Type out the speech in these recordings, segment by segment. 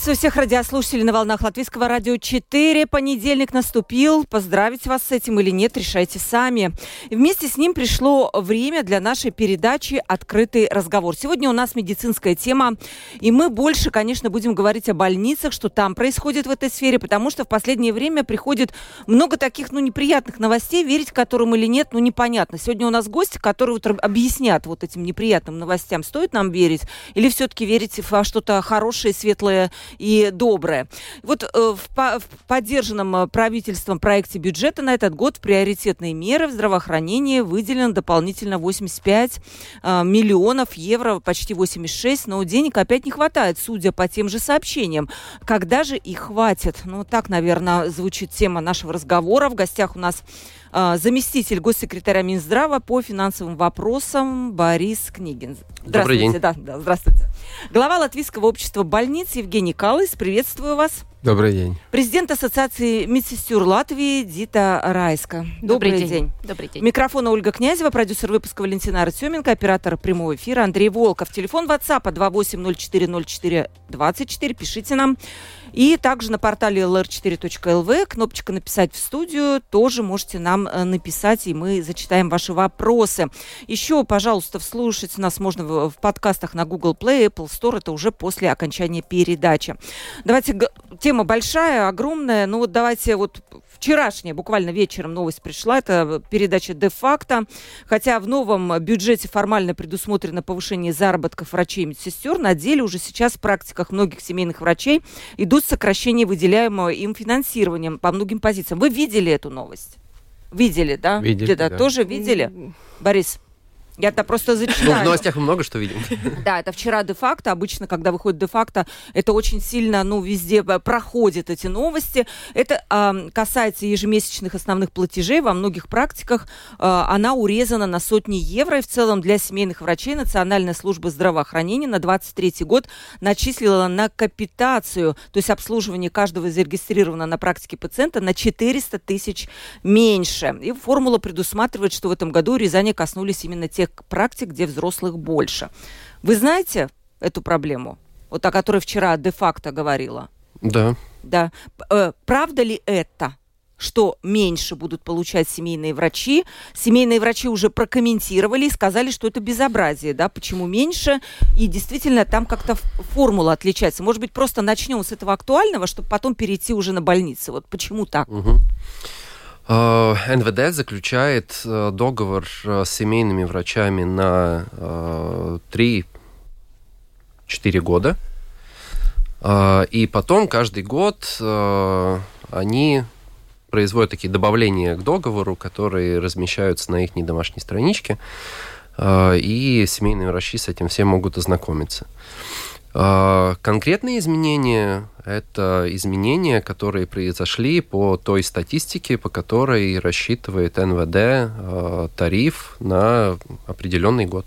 Приветствую всех радиослушателей на волнах Латвийского радио 4. Понедельник наступил. Поздравить вас с этим или нет, решайте сами. И вместе с ним пришло время для нашей передачи «Открытый разговор». Сегодня у нас медицинская тема, и мы больше, конечно, будем говорить о больницах, что там происходит в этой сфере, потому что в последнее время приходит много таких, ну, неприятных новостей, верить которым или нет, ну, непонятно. Сегодня у нас гости, которые вот объяснят вот этим неприятным новостям, стоит нам верить или все-таки верить во что-то хорошее, светлое, и доброе. Вот э, в, в поддержанном э, правительством проекте бюджета на этот год в приоритетные меры в здравоохранении выделено дополнительно 85 э, миллионов евро, почти 86, но денег опять не хватает, судя по тем же сообщениям. Когда же их хватит? Ну, так, наверное, звучит тема нашего разговора. В гостях у нас заместитель госсекретаря Минздрава по финансовым вопросам Борис Книгин. Добрый день. Да, да, здравствуйте. Глава Латвийского общества больниц Евгений Калыс. Приветствую вас. Добрый день. Президент Ассоциации медсестер Латвии Дита Райска. Добрый, Добрый день. день. Добрый день. Микрофон Ольга Князева, продюсер выпуска Валентина Артеменко, оператор прямого эфира Андрей Волков. Телефон WhatsApp 28040424. Пишите нам. И также на портале lr4.lv кнопочка «Написать в студию» тоже можете нам э, написать, и мы зачитаем ваши вопросы. Еще, пожалуйста, вслушать нас можно в, в подкастах на Google Play, Apple Store. Это уже после окончания передачи. Давайте, тема большая, огромная. Ну вот давайте вот вчерашняя, буквально вечером новость пришла, это передача де-факто. Хотя в новом бюджете формально предусмотрено повышение заработков врачей и медсестер, на деле уже сейчас в практиках многих семейных врачей идут сокращения выделяемого им финансирования по многим позициям. Вы видели эту новость? Видели, да? Видели, Где-то да. тоже видели? Борис? Я-то просто зачитаю. Ну, в новостях мы много что видим. Да, это вчера де-факто. Обычно, когда выходит де-факто, это очень сильно, ну, везде проходят эти новости. Это э, касается ежемесячных основных платежей. Во многих практиках э, она урезана на сотни евро. И в целом для семейных врачей Национальная служба здравоохранения на 23 год начислила на капитацию, то есть обслуживание каждого зарегистрированного на практике пациента на 400 тысяч меньше. И формула предусматривает, что в этом году урезания коснулись именно тех тех практик, где взрослых больше. Вы знаете эту проблему? Вот о которой вчера де-факто говорила. Да. Да. Э, правда ли это? что меньше будут получать семейные врачи. Семейные врачи уже прокомментировали и сказали, что это безобразие, да, почему меньше. И действительно, там как-то формула отличается. Может быть, просто начнем с этого актуального, чтобы потом перейти уже на больницы. Вот почему так? Угу. Э, НВД заключает э, договор э, с семейными врачами на 3-4 года. И потом каждый год они производят такие добавления к договору, которые размещаются на их домашней страничке, и семейные врачи с этим все могут ознакомиться. А, конкретные изменения – это изменения, которые произошли по той статистике, по которой рассчитывает НВД а, тариф на определенный год.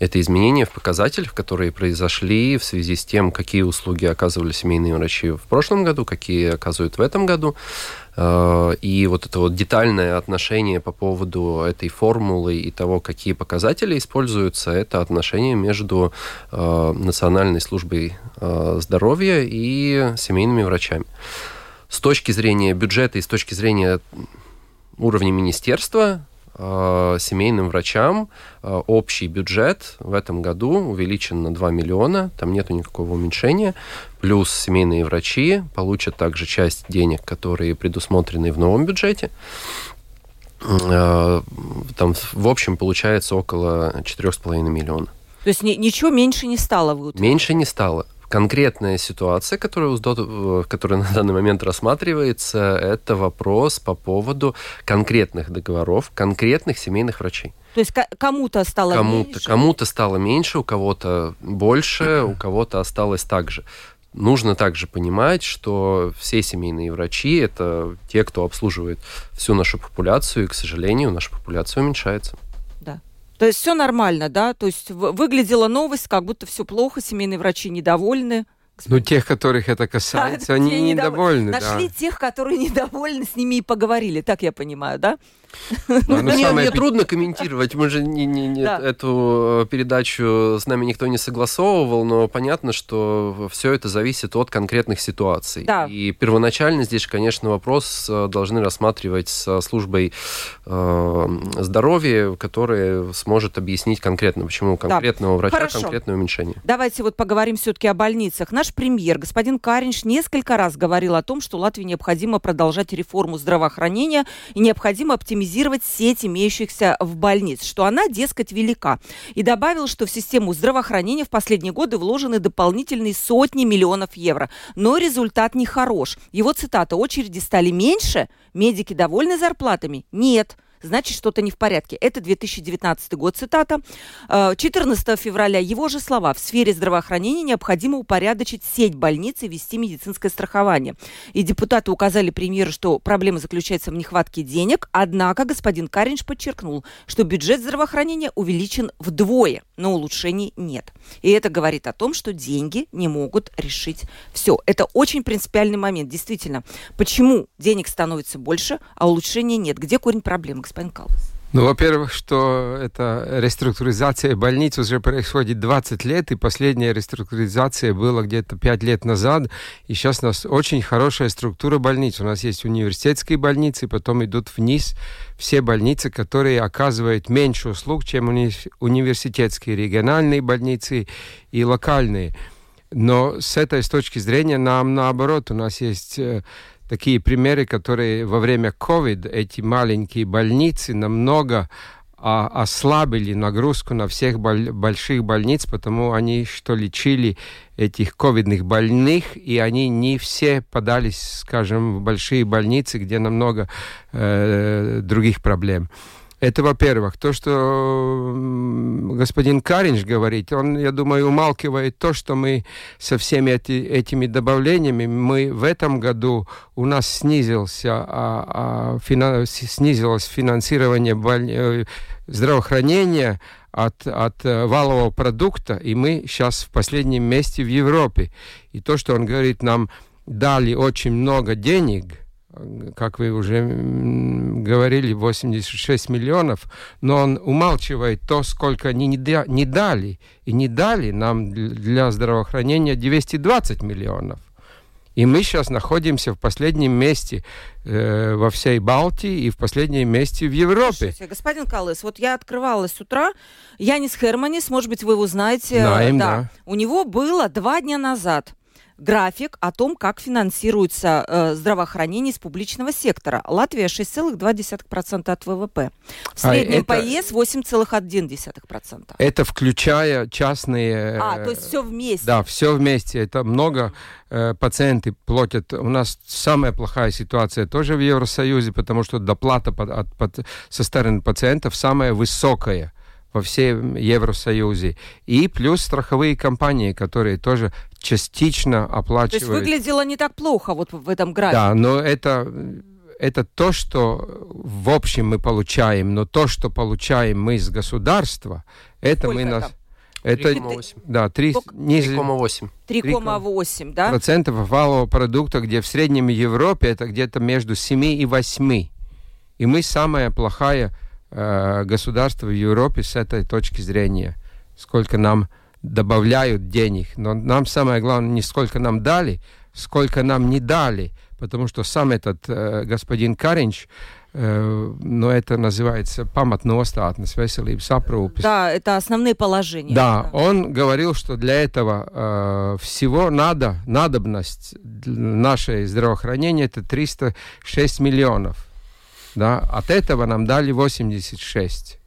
Это изменения в показателях, которые произошли в связи с тем, какие услуги оказывали семейные врачи в прошлом году, какие оказывают в этом году. Э, и вот это вот детальное отношение по поводу этой формулы и того, какие показатели используются, это отношение между э, Национальной службой э, здоровья и семейными врачами. С точки зрения бюджета и с точки зрения уровня министерства, Э, семейным врачам э, общий бюджет в этом году увеличен на 2 миллиона, там нету никакого уменьшения, плюс семейные врачи получат также часть денег, которые предусмотрены в новом бюджете. Э, там в общем получается около 4,5 миллиона. То есть ничего меньше не стало? Вы меньше не стало конкретная ситуация, которая, э, которая на данный момент рассматривается, это вопрос по поводу конкретных договоров, конкретных семейных врачей. То есть кому-то стало кому меньше? Кому-то стало меньше, у кого-то больше, у кого-то осталось так же. нужно также понимать, что все семейные врачи – это те, кто обслуживает всю нашу популяцию, и, к сожалению, наша популяция уменьшается. То есть все нормально, да? То есть выглядела новость, как будто все плохо, семейные врачи недовольны. Ну, тех, которых это касается, да, они недовольны. Нашли да. тех, которые недовольны, с ними и поговорили, так я понимаю, да? Ну, ну, мне, мне трудно комментировать. Мы же не, не, не, да. эту э, передачу с нами никто не согласовывал, но понятно, что все это зависит от конкретных ситуаций. Да. И первоначально здесь, конечно, вопрос э, должны рассматривать с службой э, здоровья, которая сможет объяснить конкретно, почему конкретного да. врача Хорошо. конкретное уменьшение. Давайте вот поговорим все-таки о больницах. Наш премьер, господин Каринш, несколько раз говорил о том, что Латвии необходимо продолжать реформу здравоохранения и необходимо оптимизировать сеть имеющихся в больниц, что она, дескать, велика. И добавил, что в систему здравоохранения в последние годы вложены дополнительные сотни миллионов евро. Но результат не хорош. Его цитата «Очереди стали меньше, медики довольны зарплатами?» Нет значит что-то не в порядке. Это 2019 год, цитата. 14 э, февраля его же слова. В сфере здравоохранения необходимо упорядочить сеть больниц и вести медицинское страхование. И депутаты указали премьеру, что проблема заключается в нехватке денег. Однако господин Каринч подчеркнул, что бюджет здравоохранения увеличен вдвое, но улучшений нет. И это говорит о том, что деньги не могут решить все. Это очень принципиальный момент. Действительно, почему денег становится больше, а улучшения нет? Где корень проблемы, господин Каллас? Ну, во-первых, что эта реструктуризация больниц уже происходит 20 лет, и последняя реструктуризация была где-то 5 лет назад, и сейчас у нас очень хорошая структура больниц. У нас есть университетские больницы, потом идут вниз все больницы, которые оказывают меньше услуг, чем уни университетские, региональные больницы и локальные. Но с этой с точки зрения нам наоборот, у нас есть э, такие примеры, которые во время COVID эти маленькие больницы намного а, ослабили нагрузку на всех боль, больших больниц, потому они что лечили этих ковидных больных, и они не все подались, скажем, в большие больницы, где намного э, других проблем. Это, во-первых. То, что господин Каринч говорит, он, я думаю, умалкивает то, что мы со всеми эти, этими добавлениями, мы в этом году у нас снизился, а, а, фина, снизилось финансирование боль, э, здравоохранения от, от э, валового продукта, и мы сейчас в последнем месте в Европе. И то, что он говорит, нам дали очень много денег – как вы уже говорили, 86 миллионов, но он умалчивает то, сколько они не, да, не дали. И не дали нам для здравоохранения 220 миллионов. И мы сейчас находимся в последнем месте э, во всей Балтии и в последнем месте в Европе. Слушайте, господин Калыс, вот я открывалась с утра, Янис Херманис, может быть, вы его знаете. Знаем, да. да. У него было два дня назад график о том, как финансируется э, здравоохранение из публичного сектора. Латвия 6,2% от ВВП. В а среднем а это... по ЕС 8,1%. Это включая частные... А, то есть все вместе. Да, все вместе. Это много э, пациенты платят. У нас самая плохая ситуация тоже в Евросоюзе, потому что доплата под, от, под, со стороны пациентов самая высокая во всем Евросоюзе. И плюс страховые компании, которые тоже частично оплачивают. То есть выглядело не так плохо вот в этом графике. Да, но это это то, что в общем мы получаем, но то, что получаем мы из государства, это Сколько мы нас... Это, 3,8. Да, 3,8. 3,8, да? Процентов валового продукта, где в среднем Европе это где-то между 7 и 8. И мы самая плохая Э, государства в Европе с этой точки зрения, сколько нам добавляют денег. Но нам самое главное не сколько нам дали, сколько нам не дали, потому что сам этот э, господин Каринч, э, но это называется паматностатность, veselības aprūpes. Да, это основные положения. Да, да. он говорил, что для этого э, всего надо, надобность нашей здравоохранения это 306 миллионов. Да? От этого нам дали 86.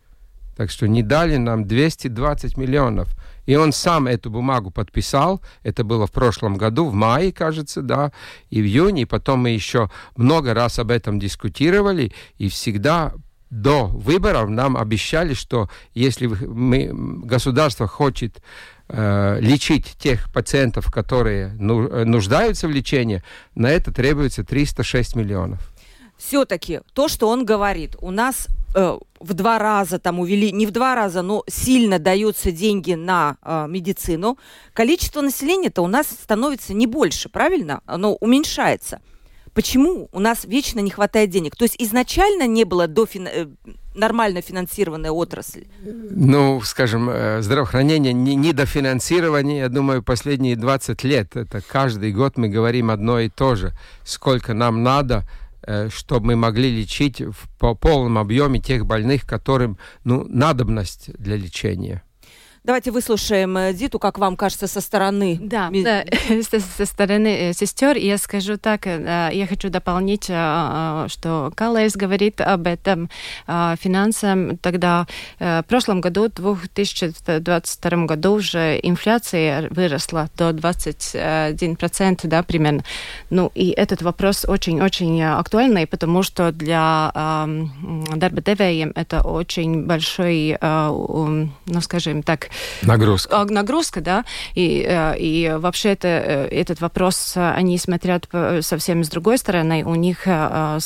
Так что не дали нам 220 миллионов. И он сам эту бумагу подписал. Это было в прошлом году, в мае, кажется, да, и в июне. И потом мы еще много раз об этом дискутировали. И всегда до выборов нам обещали, что если мы, государство хочет э, лечить тех пациентов, которые ну, нуждаются в лечении, на это требуется 306 миллионов. Все-таки то, что он говорит, у нас э, в два раза там увели, не в два раза, но сильно даются деньги на э, медицину, количество населения-то у нас становится не больше, правильно? Оно уменьшается. Почему у нас вечно не хватает денег? То есть изначально не было дофин... Э, нормально финансированная отрасль? Ну, скажем, э, здравоохранение не недофинансирование, я думаю, последние 20 лет. Это каждый год мы говорим одно и то же. Сколько нам надо, чтобы мы могли лечить в по полном объеме тех больных, которым ну, надобность для лечения. Давайте выслушаем э, Диту, как вам кажется, со стороны. Да, да со, со стороны э, сестер. Я скажу так, э, я хочу дополнить, что Калайс говорит об этом финансам. Тогда в прошлом году, в 2022 году, уже инфляция выросла до 21%, да, примерно. Ну, и этот вопрос очень-очень актуальный, потому что для дарба это очень большой, ну, скажем так, Нагрузка. Нагрузка, да. И, э, и вообще это, э, этот вопрос они смотрят совсем с другой стороны. У них э,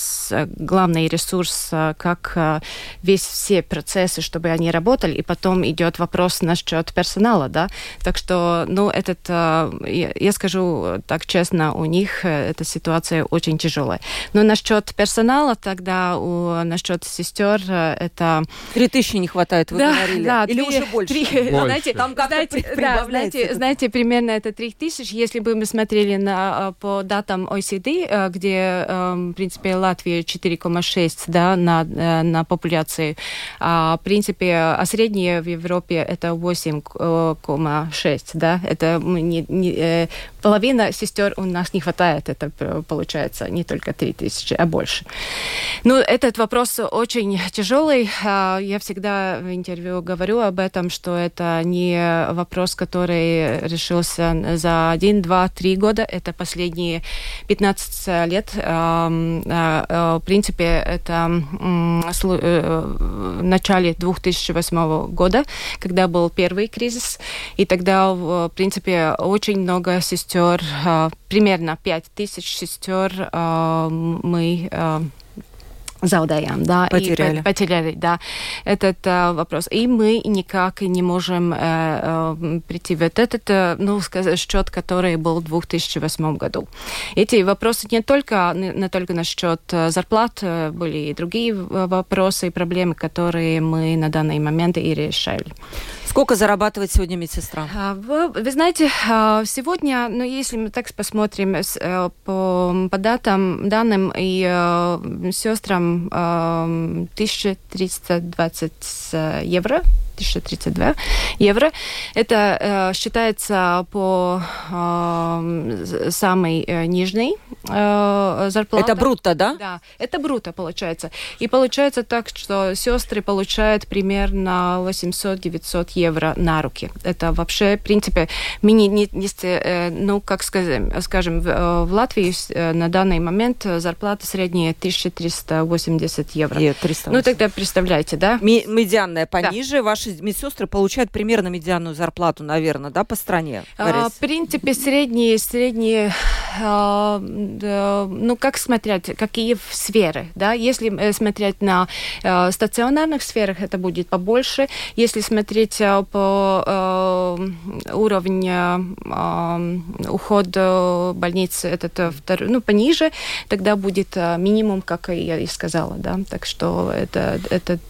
главный ресурс, как весь все процессы, чтобы они работали, и потом идет вопрос насчет персонала, да. Так что, ну, этот, я скажу так честно, у них эта ситуация очень тяжелая. Но насчет персонала тогда, у, насчет сестер, это... Три тысячи не хватает, вы да, говорили? Да, Или 3, уже больше? 3, знаете, там знаете, да, знаете, знаете, примерно это 3000. Если бы мы смотрели на, а, по датам OECD, а, где, в принципе, Латвия 4,6 да, на, э, на популяции, а, в принципе, а среднее в Европе это 8,6, да, это не, не, э, половина сестер у нас не хватает, это получается не только 3000, а больше. Ну, этот вопрос очень тяжелый. Я всегда в интервью говорю об этом, что это не вопрос, который решился за один, два, три года. Это последние 15 лет. В принципе, это в начале 2008 года, когда был первый кризис. И тогда, в принципе, очень много сестер, примерно 5 тысяч сестер мы заудаяем, да, потеряли. и потеряли, да, этот э, вопрос. И мы никак не можем э, э, прийти в этот, э, ну, сказать, счет, который был в 2008 году. Эти вопросы не только, не, только насчет э, зарплат, э, были и другие вопросы и проблемы, которые мы на данный момент и решали. Сколько зарабатывает сегодня медсестра? А, вы, вы знаете, а, сегодня, ну, если мы так посмотрим э, по, по датам, данным и э, сестрам 1320 э, евро 1032 евро. Это э, считается по э, самой э, нижней э, зарплате. Это брутто, да? Да, это брутто получается. И получается так, что сестры получают примерно 800-900 евро на руки. Это вообще, в принципе, мини, не, не, ну, как скажем, скажем в, Латвии на данный момент зарплата средняя 1380 евро. И 380. Ну, тогда представляете, да? Медианная пониже, да. ваши медсестры получают примерно медианную зарплату, наверное, да, по стране? А, в принципе, средние, средние, а, да, ну, как смотреть, какие сферы, да? Если э, смотреть на а, стационарных сферах, это будет побольше. Если смотреть а, по а, уровню а, ухода больницы, это второй, ну, пониже, тогда будет минимум, как я и сказала, да? Так что это, этот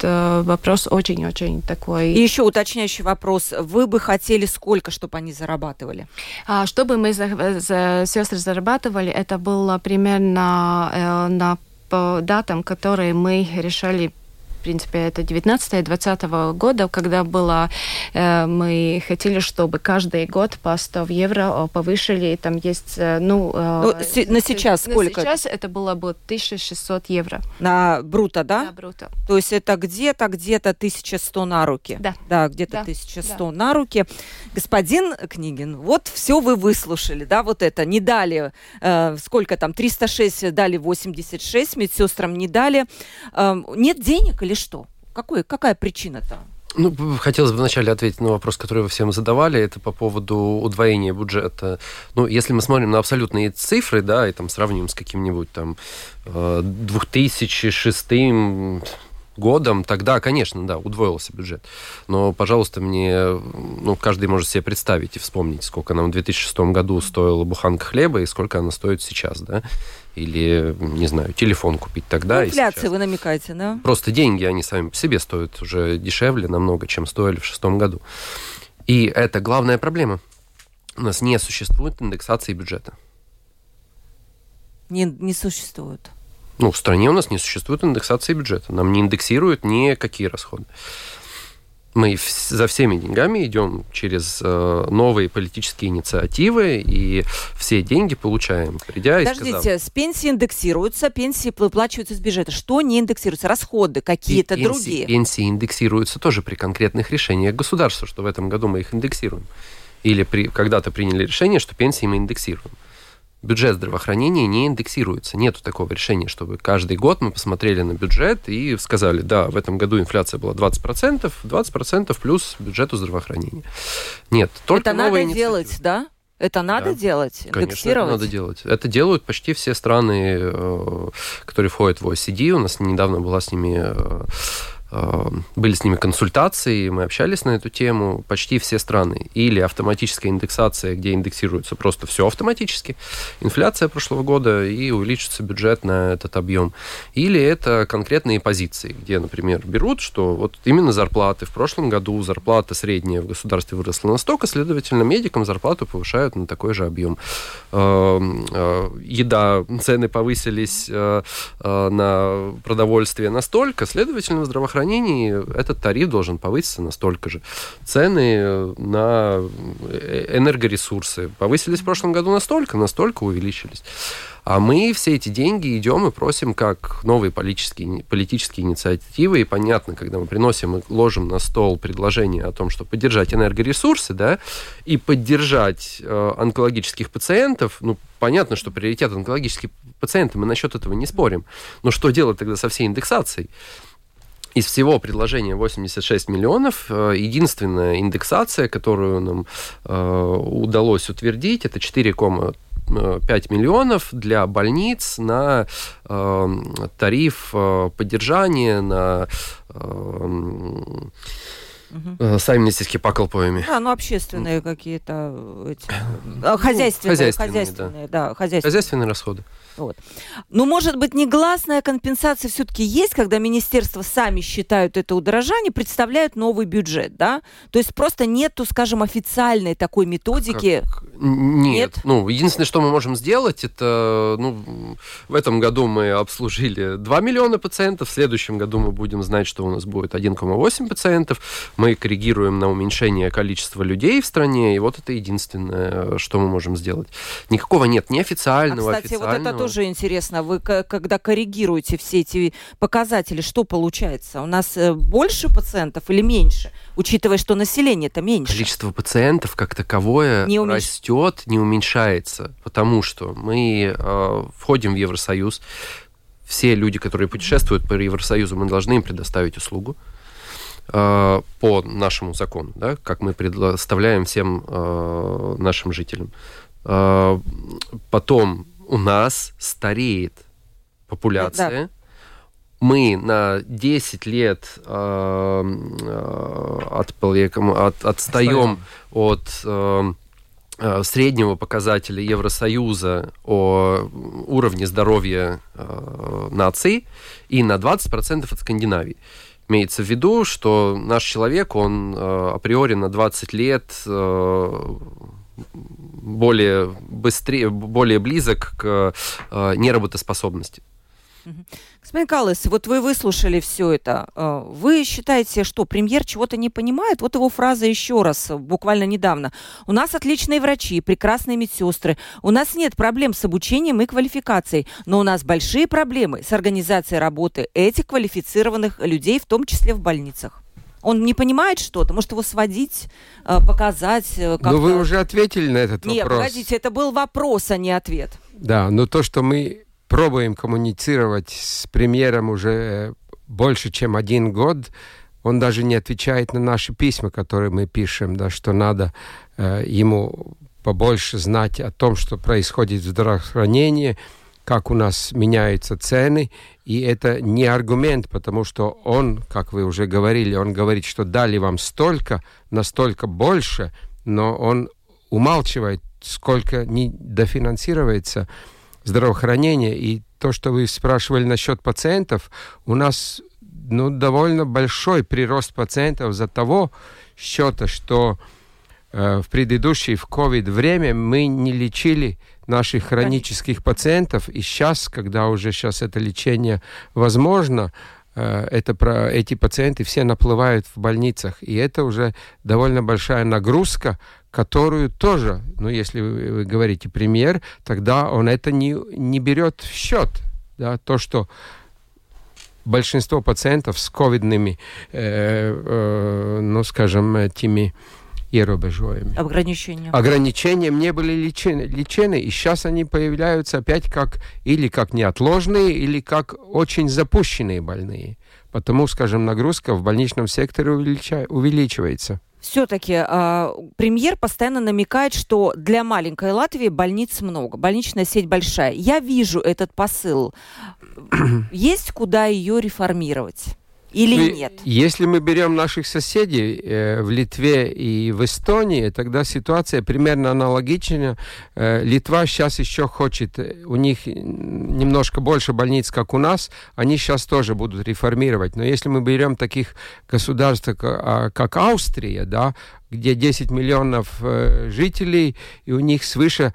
вопрос очень-очень такой и еще уточняющий вопрос. Вы бы хотели сколько, чтобы они зарабатывали? А, чтобы мы за, за, сестры зарабатывали, это было примерно э, на по датам, которые мы решали в принципе, это 19-20 года, когда было, э, мы хотели, чтобы каждый год по 100 евро повышили, там есть, э, ну... Э, ну на сейчас на сколько? сейчас это было бы 1600 евро. На бруто, да? На бруто. То есть это где-то, где-то 1100 на руки? Да. Да, где-то да. 1100 да. на руки. Господин Книгин, вот все вы выслушали, да, вот это, не дали, э, сколько там, 306 дали 86, медсестрам не дали. Э, нет денег или или что? Какой, какая причина-то? Ну, хотелось бы вначале ответить на вопрос, который вы всем задавали. Это по поводу удвоения бюджета. Ну, если мы смотрим на абсолютные цифры, да, и там сравним с каким-нибудь там 2006 э, годом, тогда, конечно, да, удвоился бюджет. Но, пожалуйста, мне, ну, каждый может себе представить и вспомнить, сколько нам в 2006 году стоила буханка хлеба и сколько она стоит сейчас, да или, не знаю, телефон купить тогда. Инфляция, вы намекаете, да? Просто деньги, они сами по себе стоят уже дешевле намного, чем стоили в шестом году. И это главная проблема. У нас не существует индексации бюджета. Не, не существует. Ну, в стране у нас не существует индексации бюджета. Нам не индексируют никакие расходы мы за всеми деньгами идем через э, новые политические инициативы, и все деньги получаем, придя Подождите, и сказав... с пенсии индексируются, пенсии выплачиваются из бюджета. Что не индексируется? Расходы какие-то другие? Пенсии индексируются тоже при конкретных решениях государства, что в этом году мы их индексируем. Или при, когда-то приняли решение, что пенсии мы индексируем бюджет здравоохранения не индексируется. Нет такого решения, чтобы каждый год мы посмотрели на бюджет и сказали, да, в этом году инфляция была 20%, 20% плюс бюджету здравоохранения. Нет, только Это надо делать, да? Это надо да. делать? Конечно, это надо делать. Это делают почти все страны, э, которые входят в OECD. У нас недавно была с ними э, были с ними консультации, мы общались на эту тему, почти все страны. Или автоматическая индексация, где индексируется просто все автоматически, инфляция прошлого года, и увеличится бюджет на этот объем. Или это конкретные позиции, где, например, берут, что вот именно зарплаты. В прошлом году зарплата средняя в государстве выросла настолько, следовательно, медикам зарплату повышают на такой же объем. Эм, э, еда, цены повысились э, э, на продовольствие настолько, следовательно, в здравоохранении этот тариф должен повыситься настолько же. Цены на энергоресурсы повысились в прошлом году настолько, настолько увеличились. А мы все эти деньги идем и просим как новые политические, политические инициативы. И понятно, когда мы приносим и ложим на стол предложение о том, что поддержать энергоресурсы, да, и поддержать э, онкологических пациентов, ну, понятно, что приоритет онкологических пациентов, мы насчет этого не спорим. Но что делать тогда со всей индексацией? Из всего предложения 86 миллионов, э, единственная индексация, которую нам э, удалось утвердить, это 4,5 миллионов для больниц на э, тариф э, поддержания, на э, Угу. Сами медицинские пакалпоями. Да, ну общественные какие-то эти, ну, хозяйственные, хозяйственные, хозяйственные, да. да хозяйственные. хозяйственные расходы. Вот. Ну, может быть, негласная компенсация все-таки есть, когда министерства сами считают это удорожание, представляют новый бюджет, да? То есть просто нету, скажем, официальной такой методики. Как? Нет. Нет. Ну, единственное, что мы можем сделать, это, ну, в этом году мы обслужили 2 миллиона пациентов, в следующем году мы будем знать, что у нас будет 1,8 пациентов. Мы коррегируем на уменьшение количества людей в стране, и вот это единственное, что мы можем сделать. Никакого нет неофициального, а, кстати, официального. вот это тоже интересно. Вы когда коррегируете все эти показатели, что получается? У нас э, больше пациентов или меньше? Учитывая, что население-то меньше. Количество пациентов как таковое не уменьш... растет, не уменьшается, потому что мы э, входим в Евросоюз. Все люди, которые путешествуют по Евросоюзу, мы должны им предоставить услугу э, по нашему закону, да, как мы предоставляем всем э, нашим жителям. Э, потом у нас стареет популяция. Да. Мы на 10 лет э, э, от, от, отстаем от э, э, среднего показателя Евросоюза о уровне здоровья э, наций и на 20% от Скандинавии. Имеется в виду, что наш человек, он э, априори на 20 лет э, более быстрее, более близок к э, неработоспособности. Господин Каллес, вот вы выслушали все это. Э, вы считаете, что премьер чего-то не понимает? Вот его фраза еще раз, буквально недавно. У нас отличные врачи, прекрасные медсестры. У нас нет проблем с обучением и квалификацией, но у нас большие проблемы с организацией работы этих квалифицированных людей, в том числе в больницах. Он не понимает что-то, может его сводить, э, показать. Э, ну, вы уже ответили на этот Нет, вопрос. Нет, погодите, это был вопрос, а не ответ. Да, но то, что мы пробуем коммуницировать с премьером уже больше, чем один год, он даже не отвечает на наши письма, которые мы пишем, да, что надо э, ему побольше знать о том, что происходит в здравоохранении, как у нас меняются цены, и это не аргумент, потому что он, как вы уже говорили, он говорит, что дали вам столько, настолько больше, но он умалчивает, сколько не дофинансируется здравоохранение. И то, что вы спрашивали насчет пациентов, у нас ну, довольно большой прирост пациентов за того счета, что э, в предыдущее, в COVID время мы не лечили наших хронических пациентов, и сейчас, когда уже сейчас это лечение возможно, э, это про эти пациенты все наплывают в больницах, и это уже довольно большая нагрузка, которую тоже, ну, если вы, вы говорите премьер, тогда он это не, не берет в счет. Да, то, что большинство пациентов с ковидными, э, э, ну, скажем, этими ierobežojumi. Ограничения. Ограничением не были лечены, лечены, и сейчас они появляются опять как или как неотложные, или как очень запущенные больные. Потому, скажем, нагрузка в больничном секторе увеличивается. Все-таки э, премьер постоянно намекает, что для маленькой Латвии больниц много, больничная сеть большая. Я вижу этот посыл. Есть куда ее реформировать? Или мы, нет? Если мы берем наших соседей э, в Литве и в Эстонии, тогда ситуация примерно аналогична. Э, Литва сейчас еще хочет, у них немножко больше больниц, как у нас, они сейчас тоже будут реформировать. Но если мы берем таких государств, как, как Австрия, да, где 10 миллионов э, жителей, и у них свыше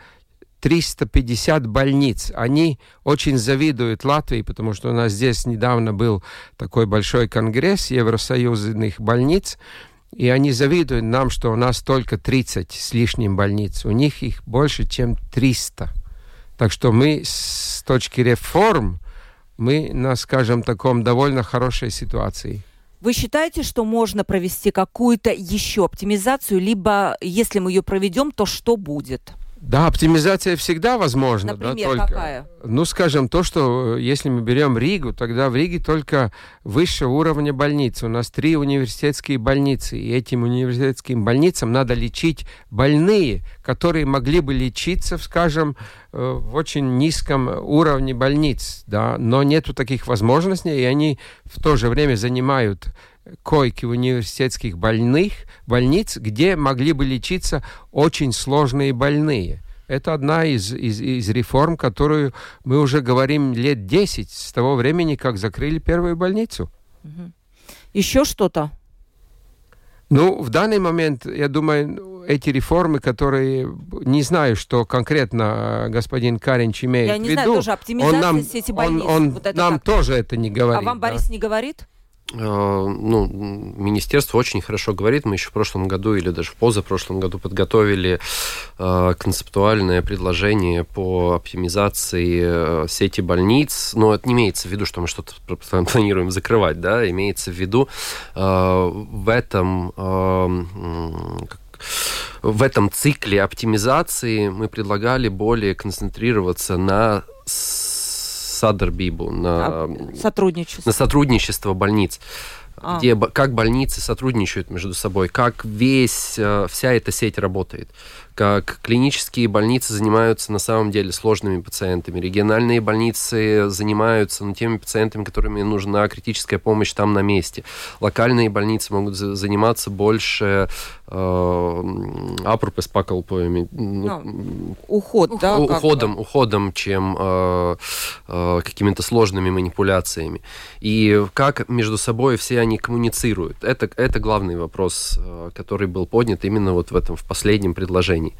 350 больниц. Они очень завидуют Латвии, потому что у нас здесь недавно был такой большой конгресс евросоюзных больниц, и они завидуют нам, что у нас только 30 с лишним больниц. У них их больше, чем 300. Так что мы с точки реформ, мы на, скажем, таком довольно хорошей ситуации. Вы считаете, что можно провести какую-то еще оптимизацию, либо если мы ее проведем, то что будет? Да, оптимизация всегда возможна. Например, да, только, какая? Ну, скажем, то, что э, если мы берем Ригу, тогда в Риге только высшего уровня больницы. У нас три университетские больницы, и этим университетским больницам надо лечить больные, которые могли бы лечиться, скажем, э, в очень низком уровне больниц, да, но нету таких возможностей, и они в то же время занимают койки университетских больных, больниц, где могли бы лечиться очень сложные больные. Это одна из, из, из реформ, которую мы уже говорим лет 10 с того времени, как закрыли первую больницу. Еще что-то? Ну, в данный момент, я думаю, эти реформы, которые не знаю, что конкретно э, господин Каринч имеет я в виду. Я не знаю, тоже оптимизация он нам, сети больниц. Он, он вот нам как? тоже это не говорит. А вам да? Борис не говорит? Э, ну, министерство очень хорошо говорит. Мы еще в прошлом году или даже в позапрошлом году подготовили э, концептуальное предложение по оптимизации э, сети больниц. Но это не имеется в виду, что мы что-то планируем закрывать, да, имеется в виду в этом в этом цикле оптимизации мы предлагали более концентрироваться на садербибу, на а, сотрудничество. на сотрудничество больниц. А. где как больницы сотрудничают между собой, как весь, э, вся эта сеть работает как клинические больницы занимаются на самом деле сложными пациентами, региональные больницы занимаются ну, теми пациентами, которым нужна критическая помощь там на месте. Локальные больницы могут заниматься больше э, апропес пакалпоями. Ну, ну, уход, да? Уходом, уходом, чем э, э, какими-то сложными манипуляциями. И как между собой все они коммуницируют. Это, это главный вопрос, э, который был поднят именно вот в этом в последнем предложении компаний.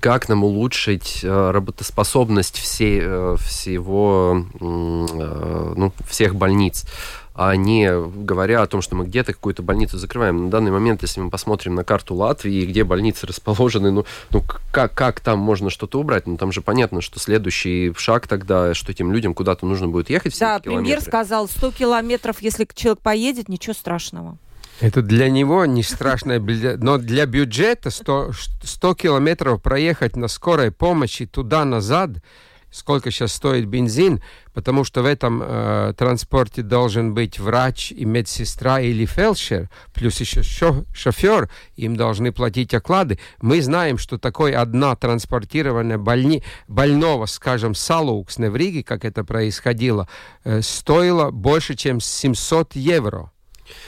Как нам улучшить э, работоспособность всей, э, всего, э, ну, всех больниц? а не говоря о том, что мы где-то какую-то больницу закрываем. На данный момент, если мы посмотрим на карту Латвии, где больницы расположены, ну, ну как, как там можно что-то убрать? Ну, там же понятно, что следующий шаг тогда, что этим людям куда-то нужно будет ехать Да, премьер сказал, 100 километров, если человек поедет, ничего страшного. Это для него не страшно, но для бюджета 100, 100 километров проехать на скорой помощи туда-назад, сколько сейчас стоит бензин, потому что в этом э, транспорте должен быть врач и медсестра или фельдшер, плюс еще шо шофер, им должны платить оклады. Мы знаем, что такое одна транспортированная больни больного, скажем, Салукс в Риге, как это происходило, э, стоило больше, чем 700 евро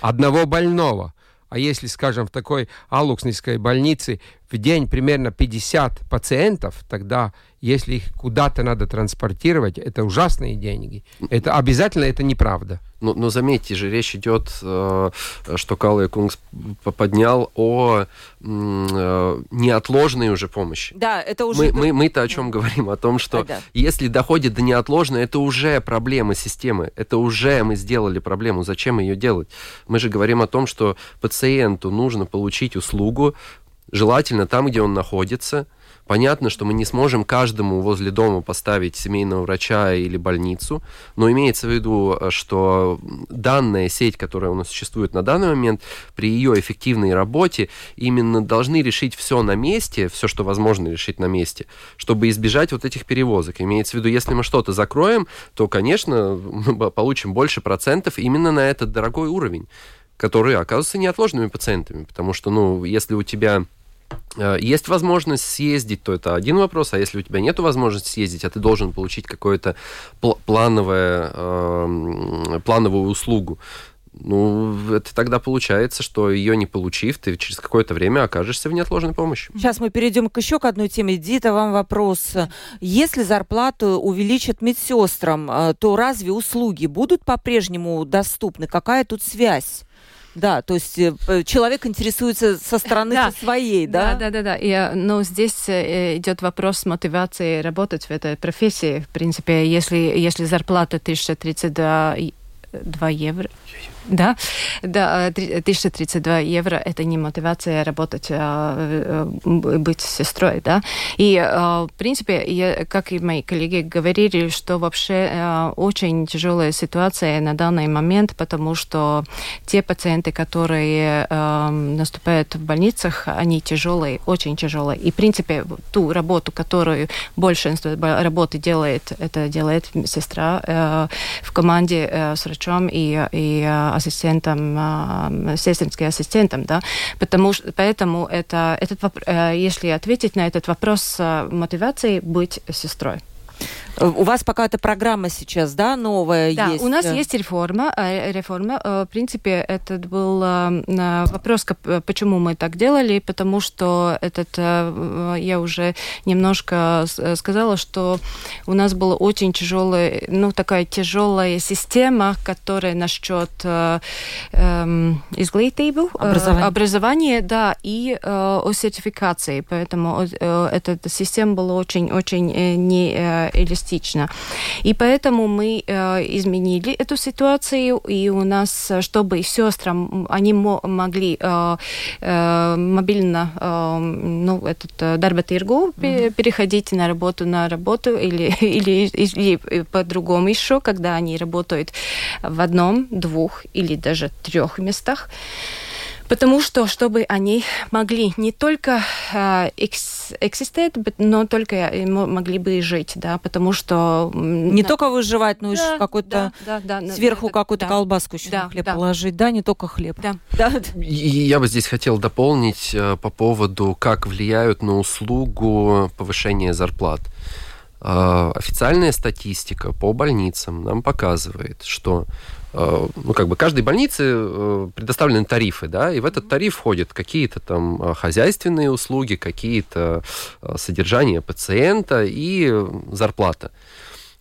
одного больного. А если, скажем, в такой алукснической больнице в день примерно 50 пациентов, тогда если их куда-то надо транспортировать, это ужасные деньги. Это обязательно это неправда. Но, но заметьте же, речь идет, э, что Калле Кунгс поднял о э, неотложной уже помощи. Да, это уже... Мы, мы, мы-то о чем говорим? О том, что да. если доходит до неотложной, это уже проблема системы. Это уже мы сделали проблему. Зачем ее делать? Мы же говорим о том, что пациенту нужно получить услугу, желательно там, где он находится – Понятно, что мы не сможем каждому возле дома поставить семейного врача или больницу, но имеется в виду, что данная сеть, которая у нас существует на данный момент, при ее эффективной работе именно должны решить все на месте, все, что возможно решить на месте, чтобы избежать вот этих перевозок. Имеется в виду, если мы что-то закроем, то, конечно, мы получим больше процентов именно на этот дорогой уровень, который оказывается неотложными пациентами, потому что, ну, если у тебя Э, есть возможность съездить, то это один вопрос, а если у тебя нет возможности съездить, а ты должен получить какую-то пл- плановое, э, плановую услугу, ну, это тогда получается, что ее не получив, ты через какое-то время окажешься в неотложной помощи. Сейчас мы перейдем к еще к одной теме. Дита, вам вопрос. Если зарплату увеличат медсестрам, э, то разве услуги будут по-прежнему доступны? Какая тут связь? Да, то есть э, человек интересуется со стороны да. своей, да? Да, да, да, да. И, э, но здесь э, идет вопрос мотивации работать в этой профессии. В принципе, если, если зарплата 1032 2 евро, да, да, 1032 евро – это не мотивация работать, а быть сестрой, да. И, в принципе, я, как и мои коллеги говорили, что вообще очень тяжелая ситуация на данный момент, потому что те пациенты, которые наступают в больницах, они тяжелые, очень тяжелые. И, в принципе, ту работу, которую большинство работы делает, это делает сестра в команде с врачом и, и ассистентом, сестринским ассистентом, да, потому что, поэтому это, этот, э, если ответить на этот вопрос мотивации быть сестрой. У вас пока эта программа сейчас, да, новая да, есть? у нас есть реформа. Э, реформа. Э, в принципе, этот был э, вопрос, почему мы так делали, потому что этот, я уже немножко сказала, что у нас была очень тяжелая, ну, такая тяжелая система, которая насчет эм, изглитейбу, образования. образования, да, и о сертификации. Поэтому эта система была очень-очень не эластично. И поэтому мы э, изменили эту ситуацию, и у нас, чтобы сестрам, они могли э, э, мобильно, э, ну, этот э, дарба тиргу mm-hmm. переходить на работу на работу или, или, или по-другому еще, когда они работают в одном, двух или даже трех местах. Потому что, чтобы они могли не только э, эксистировать, но только могли бы и жить, да, потому что... Не да. только выживать, но да, и какой-то да, да, да, сверху да, какую-то да, колбаску еще да, на хлеб да. положить, да, не только хлеб. Да. Да. Я бы здесь хотел дополнить э, по поводу, как влияют на услугу повышение зарплат. Э, официальная статистика по больницам нам показывает, что ну, как бы каждой больнице э, предоставлены тарифы, да, и в этот тариф входят какие-то там э, хозяйственные услуги, какие-то содержания пациента и зарплата.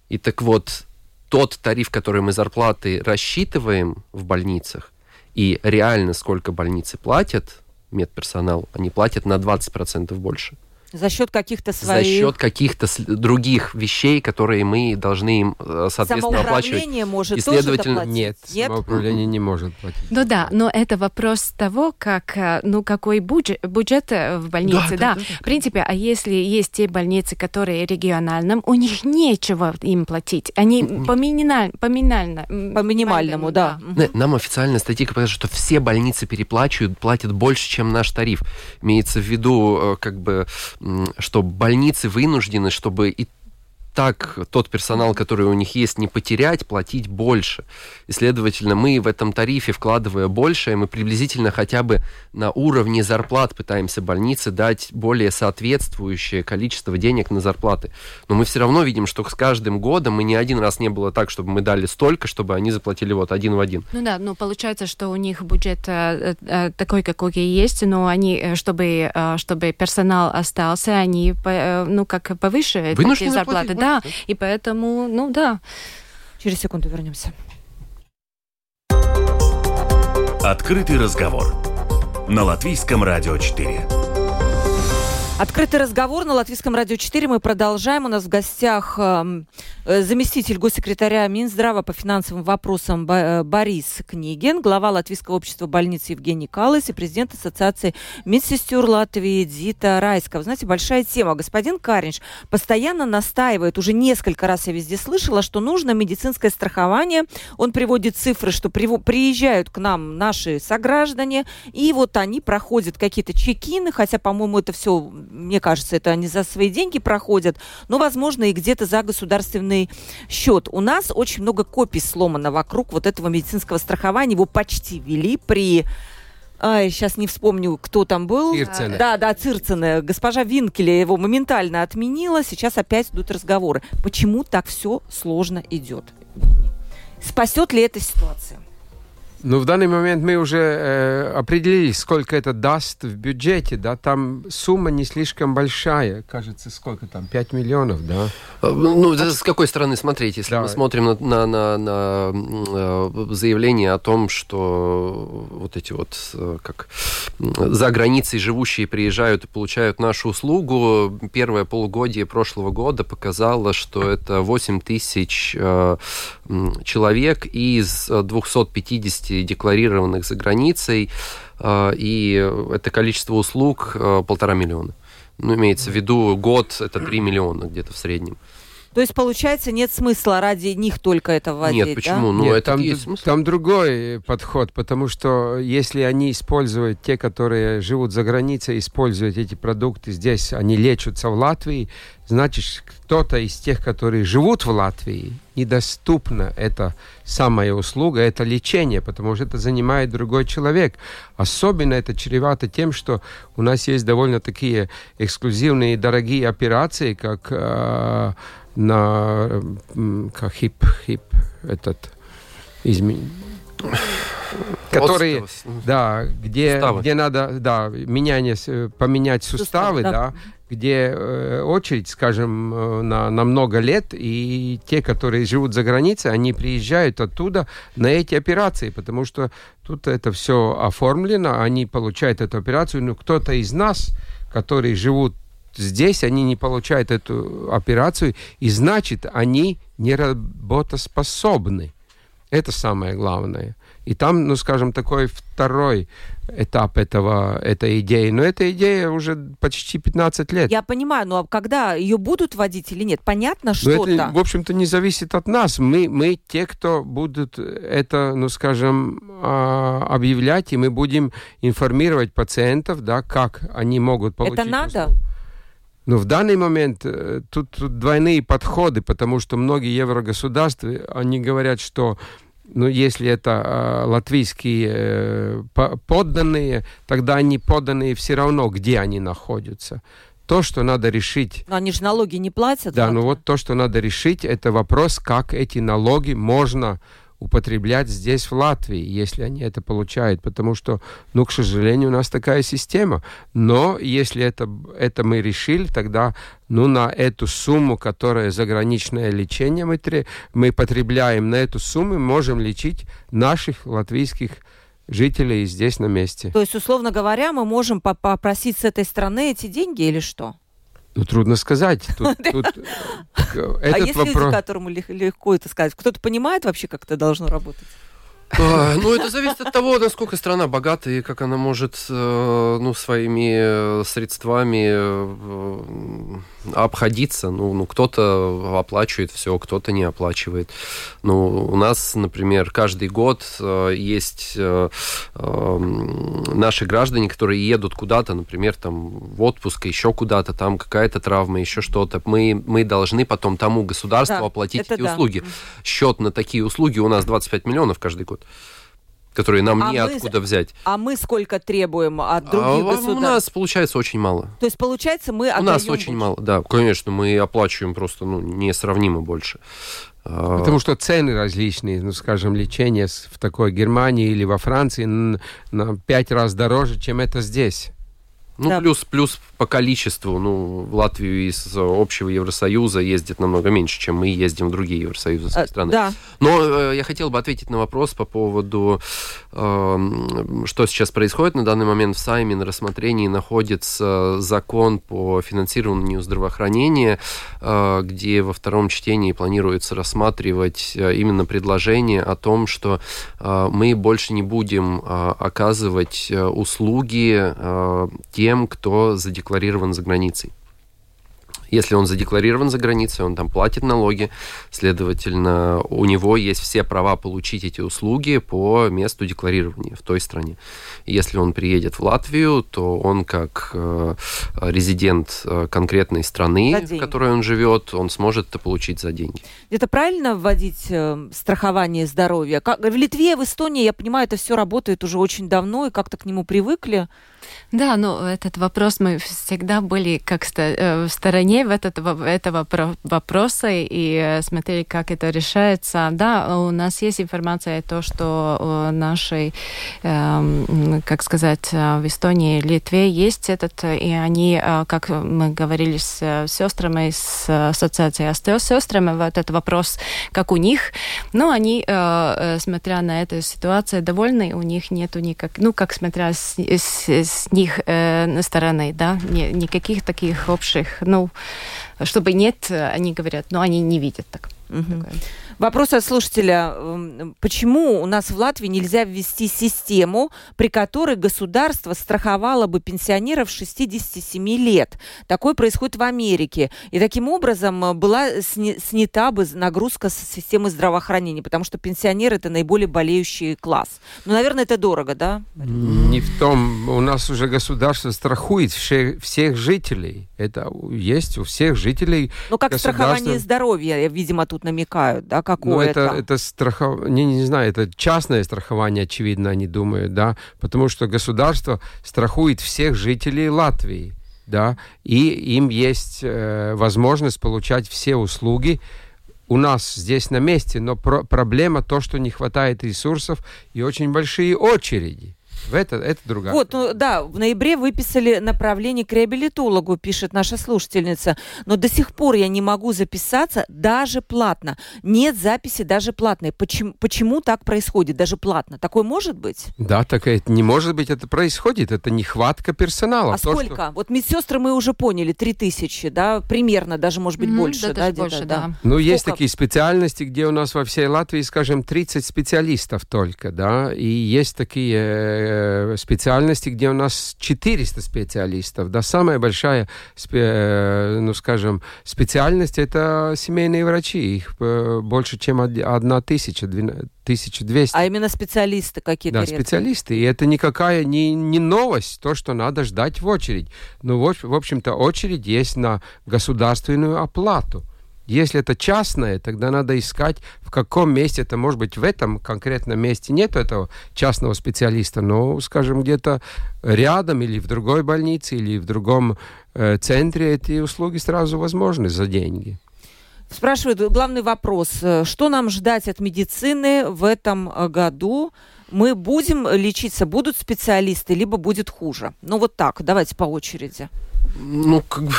И так вот, тот тариф, который мы зарплаты рассчитываем в больницах, и реально сколько больницы платят медперсонал, они платят на 20% больше. За счет каких-то своих... За счет каких-то других вещей, которые мы должны им, э, соответственно, оплачивать. может и, следовательно, Нет, Нет, самоуправление не может платить. Ну да, но это вопрос того, как, э, ну, какой бюджет, бюджет э, в больнице. Да, да, да, да, в принципе, а если есть те больницы, которые региональным, у них нечего им платить. Они по, минималь, по, минимально, по минимальному, да. да. Нам официальная статистика показывает, что все больницы переплачивают, платят больше, чем наш тариф. Имеется в виду, как бы, что больницы вынуждены, чтобы и так тот персонал, который у них есть, не потерять, платить больше. И, следовательно, мы в этом тарифе, вкладывая больше, мы приблизительно хотя бы на уровне зарплат пытаемся больнице дать более соответствующее количество денег на зарплаты. Но мы все равно видим, что с каждым годом мы ни один раз не было так, чтобы мы дали столько, чтобы они заплатили вот один в один. Ну да, но получается, что у них бюджет э, э, такой, какой есть, но они, э, чтобы, э, чтобы персонал остался, они, э, ну, как повыше Вынуждены зарплаты. Да, и поэтому, ну да. Через секунду вернемся. Открытый разговор на Латвийском радио 4. Открытый разговор на Латвийском радио 4. Мы продолжаем. У нас в гостях эм, э, заместитель госсекретаря Минздрава по финансовым вопросам э, Борис Книгин, глава Латвийского общества больниц Евгений Калыс и президент Ассоциации медсестер Латвии Дита Райского. Знаете, большая тема. Господин Каринш постоянно настаивает, уже несколько раз я везде слышала, что нужно медицинское страхование. Он приводит цифры, что приезжают к нам наши сограждане, и вот они проходят какие-то чекины, хотя, по-моему, это все мне кажется, это они за свои деньги проходят, но, возможно, и где-то за государственный счет. У нас очень много копий сломано вокруг вот этого медицинского страхования. Его почти вели при Ай, сейчас не вспомню, кто там был. Цирцене. Да, да, Цирцене. Госпожа Винкеле его моментально отменила. Сейчас опять идут разговоры. Почему так все сложно идет? Спасет ли эта ситуация? Ну, в данный момент мы уже э, определили, сколько это даст в бюджете, да, там сумма не слишком большая, кажется, сколько там, 5 миллионов, да? Ну, а... с какой стороны смотреть, если да. мы смотрим на, на, на, на э, заявление о том, что вот эти вот, как за границей живущие приезжают и получают нашу услугу, первое полугодие прошлого года показало, что это 8 тысяч э, человек из 250 деятельности, декларированных за границей, э, и это количество услуг э, полтора миллиона. Ну, имеется в виду год, это 3 миллиона где-то в среднем. То есть, получается, нет смысла ради них только это вводить, Нет, почему? Да? Ну, нет, это там, есть смысл. Там другой подход, потому что если они используют, те, которые живут за границей, используют эти продукты здесь, они лечатся в Латвии, значит, кто-то из тех, которые живут в Латвии, недоступна эта самая услуга, это лечение, потому что это занимает другой человек. Особенно это чревато тем, что у нас есть довольно такие эксклюзивные дорогие операции, как э, на как хип, хип, этот измен... которые, да, где, где надо, да, меняние, поменять суставы, Сустав, да. да, где э, очередь, скажем, э, на, на много лет, и те, которые живут за границей, они приезжают оттуда на эти операции, потому что тут это все оформлено, они получают эту операцию, но кто-то из нас, которые живут здесь, они не получают эту операцию, и значит, они не работоспособны. Это самое главное. И там, ну, скажем, такой второй этап этого, этой идеи. Но эта идея уже почти 15 лет. Я понимаю, но когда ее будут вводить или нет? Понятно, что это, в общем-то, не зависит от нас. Мы, мы те, кто будут это, ну, скажем, а, объявлять, и мы будем информировать пациентов, да, как они могут получить. Это надо? Услугу. Но в данный момент э, тут, тут двойные подходы, потому что многие еврогосударства, они говорят, что ну, если это э, латвийские э, подданные, тогда они подданные все равно, где они находятся. То, что надо решить... Но они же налоги не платят. Да, ну вот то, что надо решить, это вопрос, как эти налоги можно употреблять здесь, в Латвии, если они это получают, потому что, ну, к сожалению, у нас такая система. Но если это, это мы решили, тогда, ну, на эту сумму, которая заграничное лечение мы, мы потребляем, на эту сумму мы можем лечить наших латвийских жителей здесь на месте. То есть, условно говоря, мы можем попросить с этой страны эти деньги или что? Ну, трудно сказать. Тут, тут а есть вопрос... люди, которому легко это сказать? Кто-то понимает вообще, как это должно работать? А, ну, это зависит от того, насколько страна богата и как она может э, ну, своими средствами э, обходиться. Ну, ну кто-то оплачивает все, кто-то не оплачивает. Ну, у нас, например, каждый год э, есть наши граждане, которые едут куда-то, например, там в отпуск, еще куда-то, там какая-то травма, еще что-то. Мы, мы должны потом тому государству да, оплатить эти да. услуги. Счет на такие услуги у нас 25 миллионов каждый год которые нам а неоткуда мы, взять. А мы сколько требуем от а других а, государств? У нас получается очень мало. То есть получается мы У нас очень больше. мало, да, конечно, мы оплачиваем просто ну, несравнимо больше. А, Потому что цены различные, ну, скажем, лечение в такой Германии или во Франции на пять раз дороже, чем это здесь. Ну, да. плюс, плюс по количеству, ну, в Латвию из общего Евросоюза ездит намного меньше, чем мы ездим в другие евросоюзовские а, страны. Да. Но э, я хотел бы ответить на вопрос по поводу, э, что сейчас происходит. На данный момент в Сайме на рассмотрении находится закон по финансированию здравоохранения, э, где во втором чтении планируется рассматривать э, именно предложение о том, что э, мы больше не будем э, оказывать э, услуги э, тем, тем, кто задекларирован за границей. Если он задекларирован за границей, он там платит налоги, следовательно, у него есть все права получить эти услуги по месту декларирования в той стране. Если он приедет в Латвию, то он как э, резидент э, конкретной страны, в которой он живет, он сможет это получить за деньги. Это правильно вводить э, страхование здоровья? Как, в Литве, в Эстонии, я понимаю, это все работает уже очень давно, и как-то к нему привыкли. Да, ну этот вопрос мы всегда были как э, в стороне в этот, этого вопроса и э, смотрели, как это решается. Да, у нас есть информация то, что нашей, эм, как сказать, в Эстонии, Литве есть этот, и они, э, как мы говорили с сестрами, с ассоциацией остеосестрами, вот этот вопрос, как у них, но они, смотря на эту ситуацию, довольны, у них нету никак, ну, как смотря с, с, с них э, стороны, да, не, никаких таких общих, ну, чтобы нет, они говорят, но они не видят так. Угу. Вопрос от слушателя. Почему у нас в Латвии нельзя ввести систему, при которой государство страховало бы пенсионеров 67 лет? Такое происходит в Америке. И таким образом э, была снята бы нагрузка с системы здравоохранения, потому что пенсионеры это наиболее болеющий класс. Ну, наверное, это дорого, да? Не в том. У нас уже государство страхует всех, всех жителей. Это есть у всех жителей. Ну, как государство... страхование здоровья, видимо, тут намекают, да? Какое-то. Ну, это, это страхование, не, не знаю, это частное страхование, очевидно, они думают, да, потому что государство страхует всех жителей Латвии, да, и им есть э, возможность получать все услуги, у нас здесь на месте, но про проблема то, что не хватает ресурсов и очень большие очереди. В это, это другая. Вот, ну, да, в ноябре выписали направление к реабилитологу, пишет наша слушательница. Но до сих пор я не могу записаться даже платно. Нет записи даже платной. Почему, почему так происходит, даже платно? Такое может быть? Да, так это не может быть, это происходит. Это нехватка персонала. А То, сколько? Что... Вот медсестры мы уже поняли, три тысячи, да, примерно, даже может быть mm-hmm, больше. Да, да, больше, да. да. Ну, сколько? есть такие специальности, где у нас во всей Латвии, скажем, 30 специалистов только, да, и есть такие э, специальности, где у нас 400 специалистов. Да, самая большая, э, ну, скажем, специальность – это семейные врачи. Их э, больше, чем одна тысяча, 1200. А именно специалисты какие-то? Да, редкие. специалисты. И это никакая не, не новость, то, что надо ждать в очередь. Ну, в, в общем-то, очередь есть на государственную оплату. Если это частное, тогда надо искать, в каком месте это может быть в этом конкретном месте. Нет этого частного специалиста, но, скажем, где-то рядом или в другой больнице, или в другом э, центре эти услуги сразу возможны за деньги. Спрашивают главный вопрос. Э, что нам ждать от медицины в этом э, году? Мы будем лечиться, будут специалисты, либо будет хуже? Ну вот так, давайте по очереди. Ну, как бы...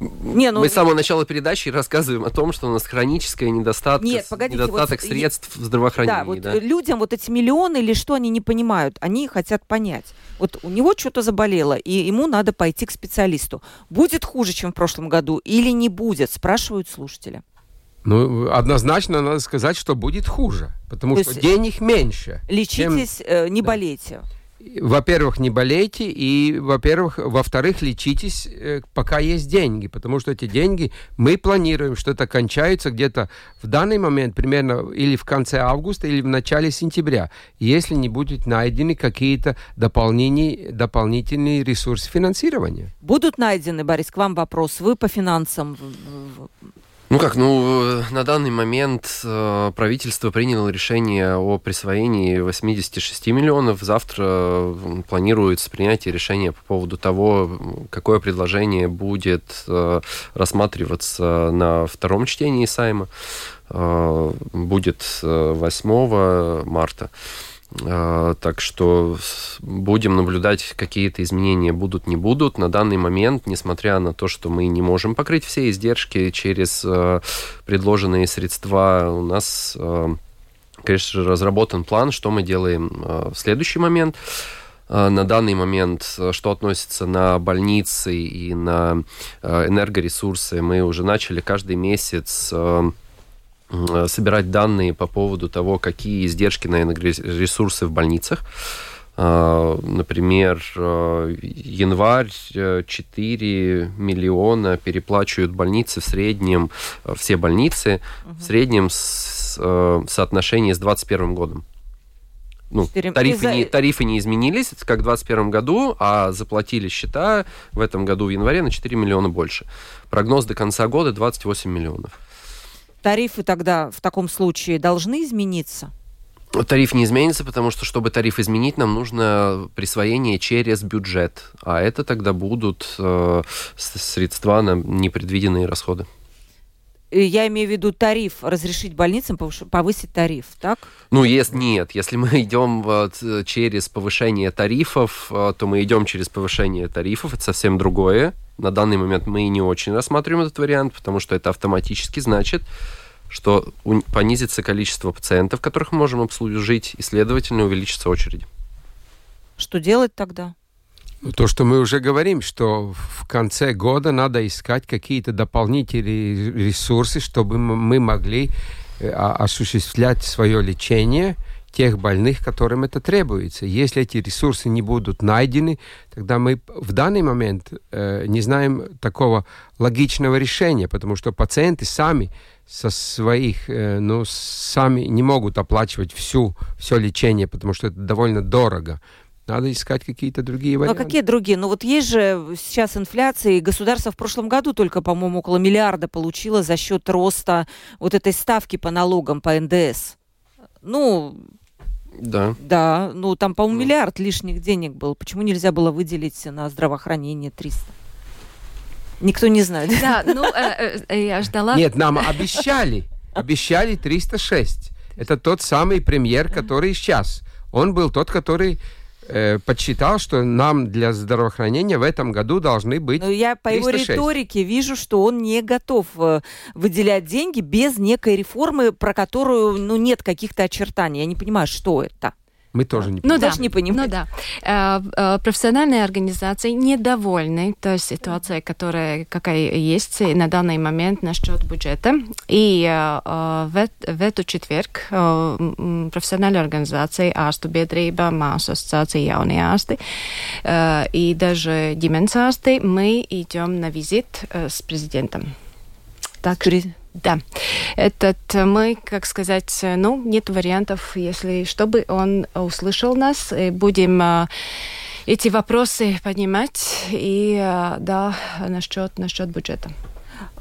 Не, ну... Мы с самого начала передачи рассказываем о том, что у нас хроническая недостаток, Нет, погодите, недостаток вот, средств в здравоохранении. Да, вот да? людям вот эти миллионы или что они не понимают, они хотят понять. Вот у него что-то заболело, и ему надо пойти к специалисту. Будет хуже, чем в прошлом году, или не будет, спрашивают слушатели. Ну, однозначно надо сказать, что будет хуже, потому То что денег меньше. Лечитесь, чем... э, не да. болейте во-первых, не болейте, и, во-первых, во-вторых, лечитесь, э, пока есть деньги, потому что эти деньги мы планируем, что это кончается где-то в данный момент, примерно или в конце августа, или в начале сентября, если не будут найдены какие-то дополнительные, дополнительные ресурсы финансирования. Будут найдены, Борис, к вам вопрос. Вы по финансам ну как, ну на данный момент э, правительство приняло решение о присвоении 86 миллионов. Завтра планируется принятие решения по поводу того, какое предложение будет э, рассматриваться на втором чтении Сайма. Э, будет 8 марта. А, так что будем наблюдать, какие-то изменения будут, не будут. На данный момент, несмотря на то, что мы не можем покрыть все издержки через а, предложенные средства, у нас, а, конечно же, разработан план, что мы делаем в следующий момент. На данный момент, что относится на больницы и на энергоресурсы, мы уже начали каждый месяц Э, собирать данные по поводу того, какие издержки на ресурсы в больницах. Э, например, э, январь 4 миллиона переплачивают больницы в среднем, все больницы, угу. в среднем соотношении с 2021 годом. Ну, тарифы, не, тарифы не изменились, как в 2021 году, а заплатили счета в этом году в январе на 4 миллиона больше. Прогноз до конца года 28 миллионов. Тарифы тогда в таком случае должны измениться? Тариф не изменится, потому что, чтобы тариф изменить, нам нужно присвоение через бюджет. А это тогда будут э, средства на непредвиденные расходы. Я имею в виду тариф, разрешить больницам повысить тариф, так? Ну, если нет, если мы идем вот, через повышение тарифов, э, то мы идем через повышение тарифов, это совсем другое. На данный момент мы не очень рассматриваем этот вариант, потому что это автоматически значит, что понизится количество пациентов, которых мы можем обслужить, и, следовательно, увеличится очередь. Что делать тогда? То, что мы уже говорим, что в конце года надо искать какие-то дополнительные ресурсы, чтобы мы могли э, осуществлять свое лечение – тех больных, которым это требуется. Если эти ресурсы не будут найдены, тогда мы в данный момент э, не знаем такого логичного решения, потому что пациенты сами со своих, э, ну, сами не могут оплачивать всю, все лечение, потому что это довольно дорого. Надо искать какие-то другие варианты. Ну, а какие другие? Ну, вот есть же сейчас инфляция, и государство в прошлом году только, по-моему, около миллиарда получило за счет роста вот этой ставки по налогам, по НДС. Ну, да. Да, ну там, по-моему, ну. миллиард лишних денег был. Почему нельзя было выделить на здравоохранение 300? Никто не знает. Да, ну, э, э, я ждала... Нет, нам обещали, обещали 306. Это тот самый премьер, который сейчас. Он был тот, который э, подсчитал, что нам для здравоохранения в этом году должны быть Но я по 306. его риторике вижу, что он не готов э, выделять деньги без некой реформы, про которую ну, нет каких-то очертаний. Я не понимаю, что это. Мы тоже не понимаем. Ну, даже не понимаем. Ну да. Э, э, профессиональные организации недовольны той ситуацией, которая какая есть на данный момент насчет бюджета. И э, в, в эту четверг профессиональные организации, ārstu biedrība, māsu ассоциация jaunie ārsti и даже ģimenes ārsti, мы идем на визит с президентом. Так, да. Этот мы, как сказать, ну, нет вариантов, если чтобы он услышал нас, будем э, эти вопросы поднимать и э, да, насчет, насчет бюджета.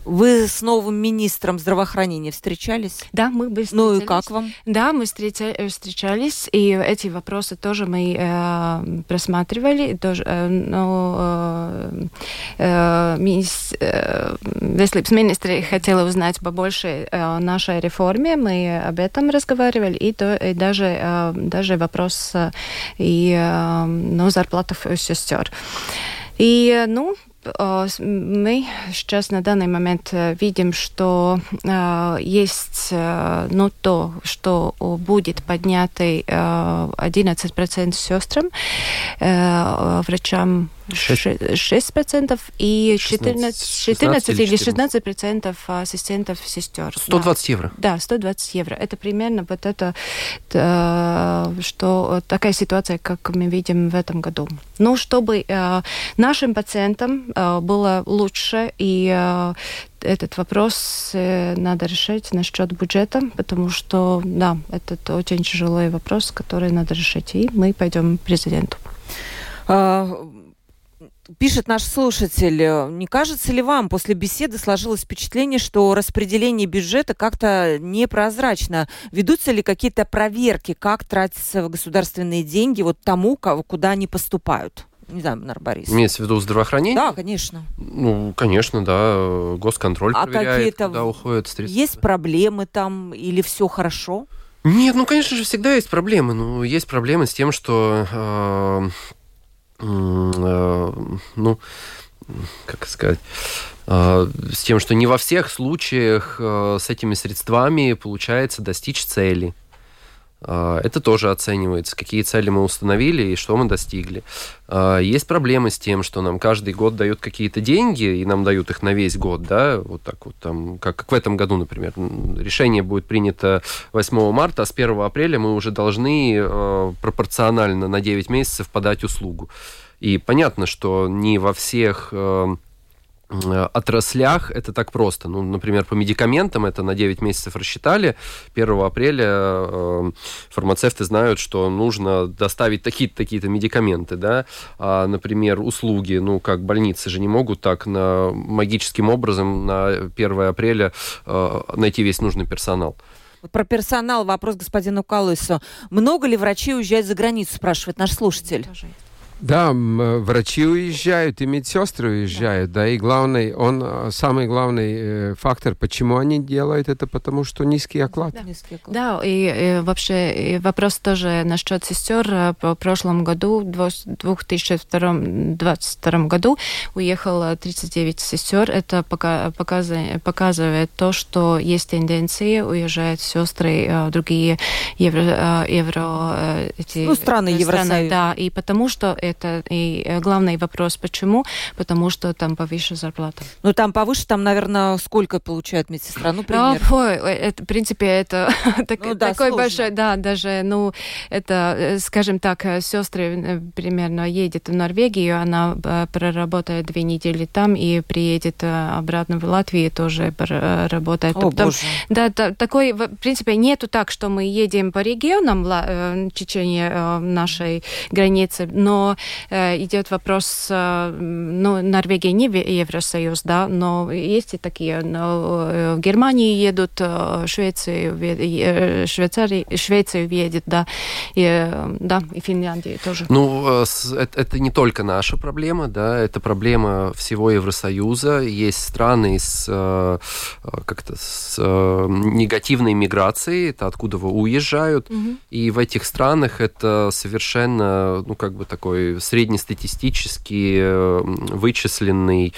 Вы с новым министром здравоохранения встречались? Да, мы бы Ну и как вам? Да, мы э, встречались, и эти вопросы тоже мы э, просматривали. Тоже, э, ну, э, э, мис, э, Veselības министра хотела узнать побольше о нашей реформе. Мы об этом разговаривали, и, то, и даже, э, даже вопрос э, и, э, ну, зарплатов сестер. И, ну, мы сейчас на данный момент видим, что есть ну, то, что будет поднятый 11% сестрам, врачам 6, процентов и 14, 14, 14 или 16 процентов ассистентов сестер. 120 да. евро. Да, 120 евро. Это примерно вот это, что такая ситуация, как мы видим в этом году. Ну, чтобы нашим пациентам было лучше и этот вопрос надо решать насчет бюджета, потому что, да, это очень тяжелый вопрос, который надо решить. И мы пойдем к президенту. Пишет наш слушатель, э, не кажется ли вам после беседы сложилось впечатление, что распределение бюджета как-то непрозрачно? Ведутся ли какие-то проверки, как тратятся государственные деньги вот тому, куда они поступают? Не знаю, Нар Борис. Имеется в виду здравоохранение? Да, конечно. Ну, конечно, да. Госконтроль а проверяет, куда уходят средства. Есть проблемы там или все хорошо? Нет, ну, конечно же, всегда есть проблемы. Ну, есть проблемы с тем, что Э, ну, как сказать, э, с тем, что не во всех случаях э, с этими средствами получается достичь цели. А, это тоже оценивается, какие цели мы установили и что мы достигли. А, есть проблемы с тем, что нам каждый год дают какие-то деньги, и нам дают их на весь год, да, вот так вот там, как, как в этом году, например. Решение будет принято 8 марта, а с 1 апреля мы уже должны а, пропорционально на 9 месяцев подать услугу. И понятно, что не во всех Э, отраслях это так просто. Ну, например, по медикаментам это на 9 месяцев рассчитали. 1 апреля э, фармацевты знают, что нужно доставить такие-то такие медикаменты, да. А, например, услуги, ну, как больницы же не могут так на магическим образом на 1 апреля э, найти весь нужный персонал. Про персонал вопрос господину Калысу. Много ли врачей уезжают за границу, спрашивает наш слушатель. Да, э, врачи уезжают, и медсестры уезжают, да, да и главный, он, э, самый главный э, фактор, почему они делают это, потому что низкий оклад. Да, низкий оклад. да и, и вообще и вопрос тоже насчет сестер. По прошлом году, в 2022 году, уехало 39 сестер. Это пока, показывает, показывает то, что есть тенденции, уезжают сестры, другие евро, евро эти, ну, страны Евросоюза. Да, и потому что это и э, главный вопрос, почему? Потому что там повыше зарплата. Ну, там повыше, там, наверное, сколько получает медсестра? Ну, примерно. Ну, это, в принципе, это так, ну, да, такой сложно. большой, да, даже, ну, это, скажем так, сестры примерно едет в Норвегию, она проработает две недели там и приедет обратно в Латвию, тоже работает. О, Потом, боже. Да, такой, в принципе, нету так, что мы едем по регионам в течение нашей границы, но идет вопрос, э, ну, Норвегия не Евросоюз, да, но есть и такие, но э, в Германии едут, Швецию, Швейцарии, Швецию едет, да, и, да, и Финляндии тоже. Ну, это, это не только наша проблема, да, это проблема всего Евросоюза. Есть страны с как-то с негативной миграцией, это откуда вы уезжают, угу. и в этих странах это совершенно, ну, как бы такой такой среднестатистический э, вычисленный,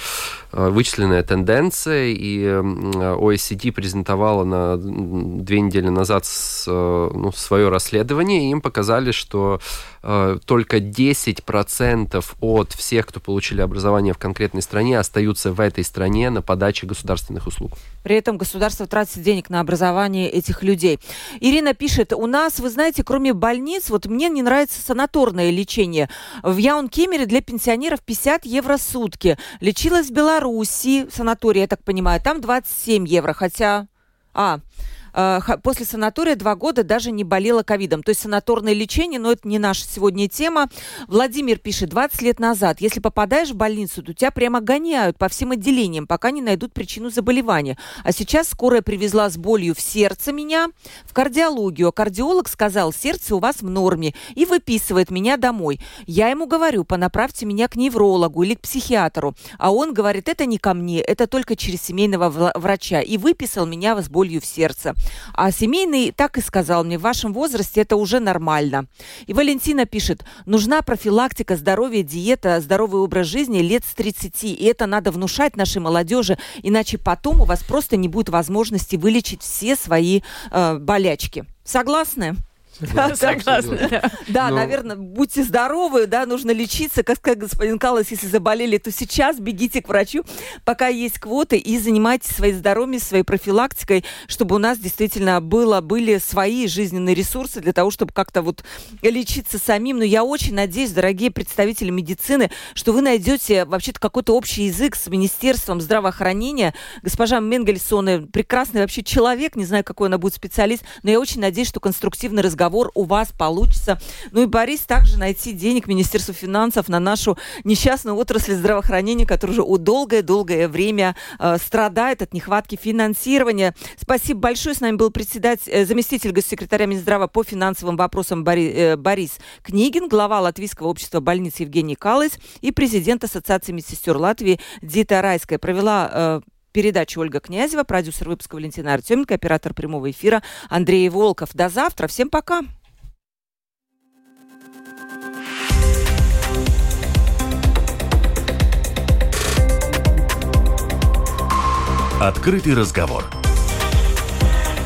э, вычисленная тенденция, и OECD презентовала на две недели назад ну, свое расследование, и им показали, что э, только 10% от всех, кто получили образование в конкретной стране, остаются в этой стране на подаче государственных услуг. При этом государство тратит денег на образование этих людей. Ирина пишет, у нас, вы знаете, кроме больниц, вот мне не нравится санаторное лечение. В Яункемере для пенсионеров 50 евро в сутки. Лечилась в Беларуси, санатории, я так понимаю, там 27 евро, хотя... А, после санатория два года даже не болела ковидом. То есть санаторное лечение, но это не наша сегодня тема. Владимир пишет, 20 лет назад, если попадаешь в больницу, то тебя прямо гоняют по всем отделениям, пока не найдут причину заболевания. А сейчас скорая привезла с болью в сердце меня в кардиологию. А кардиолог сказал, сердце у вас в норме и выписывает меня домой. Я ему говорю, понаправьте меня к неврологу или к психиатру. А он говорит, это не ко мне, это только через семейного врача. И выписал меня с болью в сердце. А семейный так и сказал мне, в вашем возрасте это уже нормально. И Валентина пишет, нужна профилактика здоровья, диета, здоровый образ жизни лет с 30. И это надо внушать нашей молодежи, иначе потом у вас просто не будет возможности вылечить все свои э, болячки. Согласны? Согласна. Да, да Но... наверное, будьте здоровы, да, нужно лечиться. Как сказал господин Калас, если заболели, то сейчас бегите к врачу, пока есть квоты, и занимайтесь своим здоровьем, своей профилактикой, чтобы у нас действительно было, были свои жизненные ресурсы для того, чтобы как-то вот лечиться самим. Но я очень надеюсь, дорогие представители медицины, что вы найдете вообще-то какой-то общий язык с Министерством здравоохранения. Госпожа Менгельсон прекрасный вообще человек, не знаю, какой она будет специалист, но я очень надеюсь, что конструктивный разговор разговор у вас получится. Ну и, Борис, также найти денег Министерству финансов на нашу несчастную отрасль здравоохранения, которая уже долгое-долгое время э, страдает от нехватки финансирования. Спасибо большое. С нами был председатель, э, заместитель госсекретаря Минздрава по финансовым вопросам Бори, э, Борис Книгин, глава Латвийского общества больниц Евгений Калыс и президент Ассоциации медсестер Латвии Дита Райская. Провела э, передачи Ольга Князева, продюсер выпуска Валентина Артеменко, оператор прямого эфира Андрей Волков. До завтра. Всем пока. Открытый разговор